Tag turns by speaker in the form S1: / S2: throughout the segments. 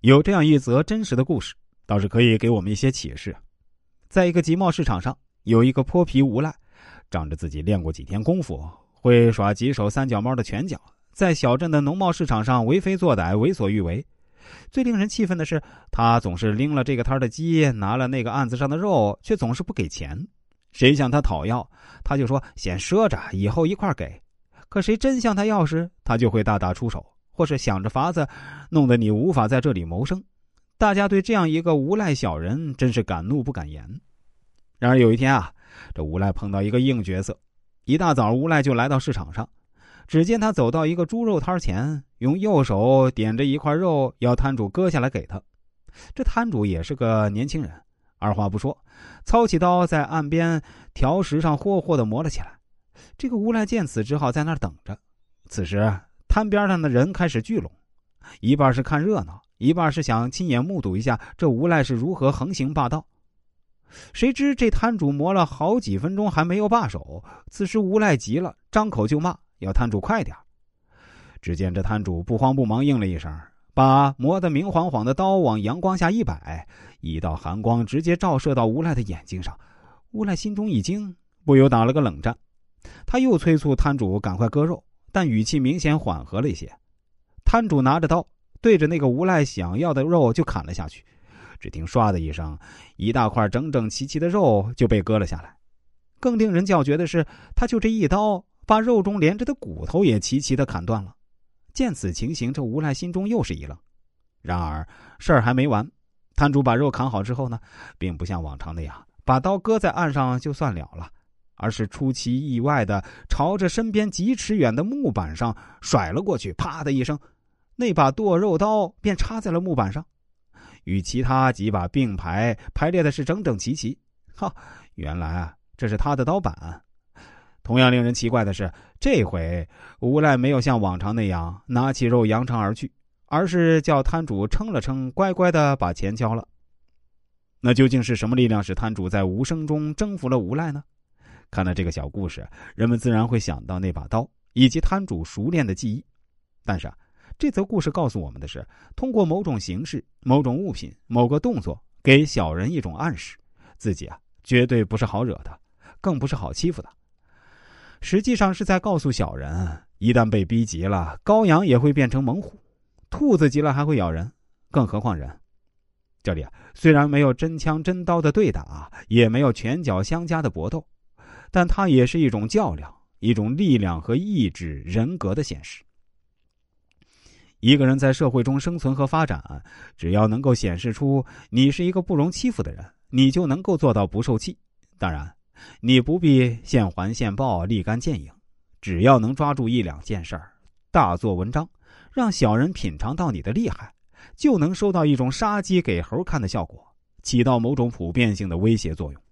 S1: 有这样一则真实的故事，倒是可以给我们一些启示。在一个集贸市场上，有一个泼皮无赖，仗着自己练过几天功夫，会耍几手三脚猫的拳脚，在小镇的农贸市场上为非作歹、为所欲为。最令人气愤的是，他总是拎了这个摊的鸡，拿了那个案子上的肉，却总是不给钱。谁向他讨要，他就说先赊着，以后一块给。可谁真向他要时，他就会大打出手，或是想着法子，弄得你无法在这里谋生。大家对这样一个无赖小人真是敢怒不敢言。然而有一天啊，这无赖碰到一个硬角色。一大早，无赖就来到市场上，只见他走到一个猪肉摊前，用右手点着一块肉，要摊主割下来给他。这摊主也是个年轻人，二话不说，操起刀在岸边条石上霍霍的磨了起来。这个无赖见此，只好在那儿等着。此时，摊边上的人开始聚拢，一半是看热闹，一半是想亲眼目睹一下这无赖是如何横行霸道。谁知这摊主磨了好几分钟还没有罢手，此时无赖急了，张口就骂，要摊主快点只见这摊主不慌不忙应了一声，把磨得明晃晃的刀往阳光下一摆，一道寒光直接照射到无赖的眼睛上。无赖心中一惊，不由打了个冷战。他又催促摊主赶快割肉，但语气明显缓和了一些。摊主拿着刀对着那个无赖想要的肉就砍了下去，只听“唰”的一声，一大块整整齐齐的肉就被割了下来。更令人叫绝的是，他就这一刀，把肉中连着的骨头也齐齐的砍断了。见此情形，这无赖心中又是一愣。然而事儿还没完，摊主把肉砍好之后呢，并不像往常那样把刀搁在岸上就算了了。而是出其意外的朝着身边几尺远的木板上甩了过去，啪的一声，那把剁肉刀便插在了木板上，与其他几把并排排列的是整整齐齐。哈，原来啊，这是他的刀板。同样令人奇怪的是，这回无赖没有像往常那样拿起肉扬长而去，而是叫摊主称了称，乖乖的把钱交了。那究竟是什么力量使摊主在无声中征服了无赖呢？看了这个小故事，人们自然会想到那把刀以及摊主熟练的技艺。但是啊，这则故事告诉我们的是，通过某种形式、某种物品、某个动作，给小人一种暗示：自己啊，绝对不是好惹的，更不是好欺负的。实际上是在告诉小人，一旦被逼急了，羔羊也会变成猛虎，兔子急了还会咬人，更何况人。这里啊，虽然没有真枪真刀的对打，也没有拳脚相加的搏斗。但它也是一种较量，一种力量和意志、人格的显示。一个人在社会中生存和发展，只要能够显示出你是一个不容欺负的人，你就能够做到不受气。当然，你不必现还现报、立竿见影，只要能抓住一两件事儿，大做文章，让小人品尝到你的厉害，就能收到一种杀鸡给猴看的效果，起到某种普遍性的威胁作用。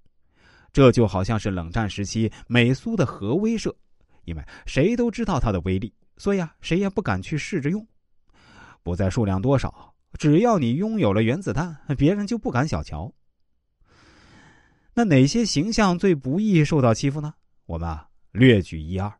S1: 这就好像是冷战时期美苏的核威慑，因为谁都知道它的威力，所以啊，谁也不敢去试着用。不在数量多少，只要你拥有了原子弹，别人就不敢小瞧。那哪些形象最不易受到欺负呢？我们啊，略举一二。